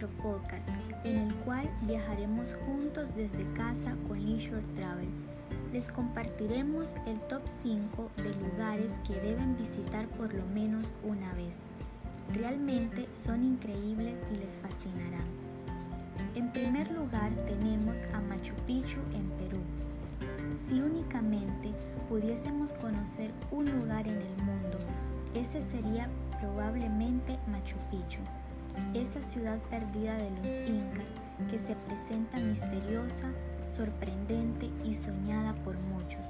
nuestro podcast en el cual viajaremos juntos desde casa con Leisure Travel. Les compartiremos el top 5 de lugares que deben visitar por lo menos una vez. Realmente son increíbles y les fascinarán. En primer lugar tenemos a Machu Picchu en Perú. Si únicamente pudiésemos conocer un lugar en el mundo, ese sería probablemente Machu Picchu, esa ciudad perdida de los incas que se presenta misteriosa, sorprendente y soñada por muchos.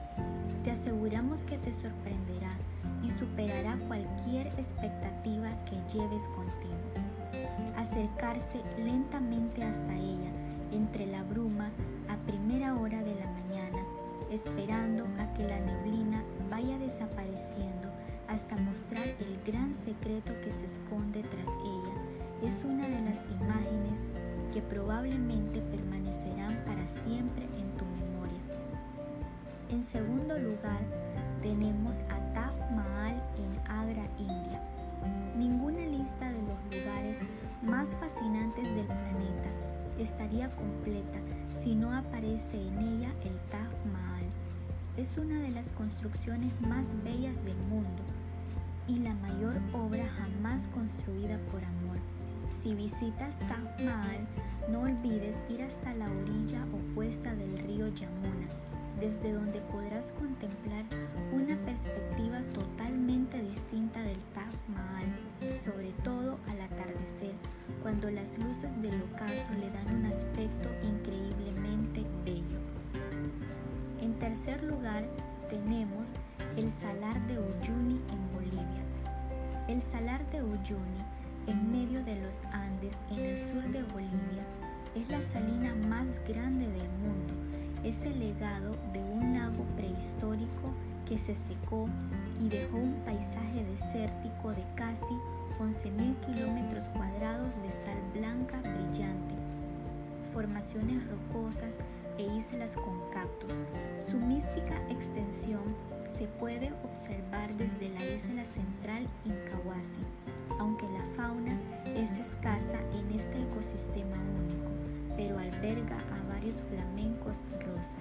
Te aseguramos que te sorprenderá y superará cualquier expectativa que lleves contigo. Acercarse lentamente hasta ella entre la bruma a primera hora de la mañana, esperando a que la neblina vaya desapareciendo hasta mostrar el gran secreto que se esconde tras ella, es una de las imágenes que probablemente permanecerán para siempre en tu memoria. En segundo lugar, tenemos a Taj Mahal en Agra, India. Ninguna lista de los lugares más fascinantes del planeta estaría completa si no aparece en ella el Taj Mahal. Es una de las construcciones más bellas del mundo y la mayor obra jamás construida por amor. Si visitas Taj no olvides ir hasta la orilla opuesta del río Yamuna, desde donde podrás contemplar una perspectiva totalmente distinta del Taj Mahal, sobre todo al atardecer, cuando las luces del ocaso le dan un aspecto increíblemente bello. En tercer lugar, tenemos el Salar de Uyuni en Bolivia. El Salar de Uyuni, en medio de los Andes, en el sur de Bolivia, es la salina más grande del mundo. Es el legado de un lago prehistórico que se secó y dejó un paisaje desértico de casi 11.000 kilómetros cuadrados de sal blanca brillante, formaciones rocosas e islas con cactus. Su mística extensión se puede observar desde la isla central Incahuasi, aunque la flamencos rosa.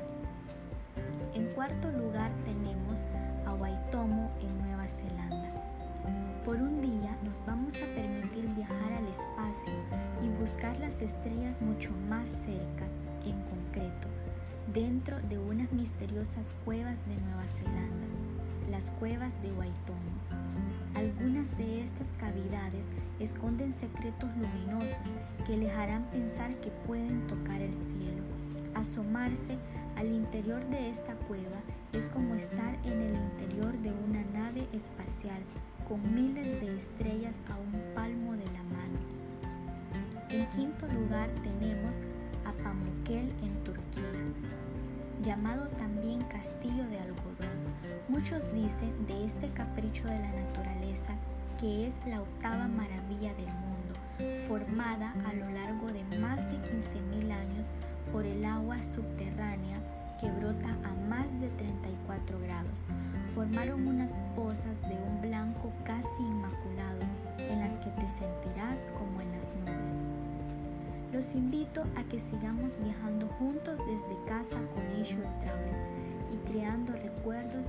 En cuarto lugar tenemos a Waitomo en Nueva Zelanda. Por un día nos vamos a permitir viajar al espacio y buscar las estrellas mucho más cerca, en concreto, dentro de unas misteriosas cuevas de Nueva Zelanda, las cuevas de Waitomo. Algunas de estas cavidades esconden secretos luminosos que les harán pensar que pueden tocar el cielo. Asomarse al interior de esta cueva es como estar en el interior de una nave espacial con miles de estrellas a un palmo de la mano. En quinto lugar tenemos a Pamukkale en Turquía, llamado también Castillo de Algodón. Muchos dicen de este capricho de la naturaleza que es la octava maravilla del mundo, formada a lo largo de más de 15.000 años por el agua subterránea que brota a más de 34 grados. Formaron unas pozas de un blanco casi inmaculado en las que te sentirás como en las nubes. Los invito a que sigamos viajando juntos desde casa con Leisure Travel y creando recuerdos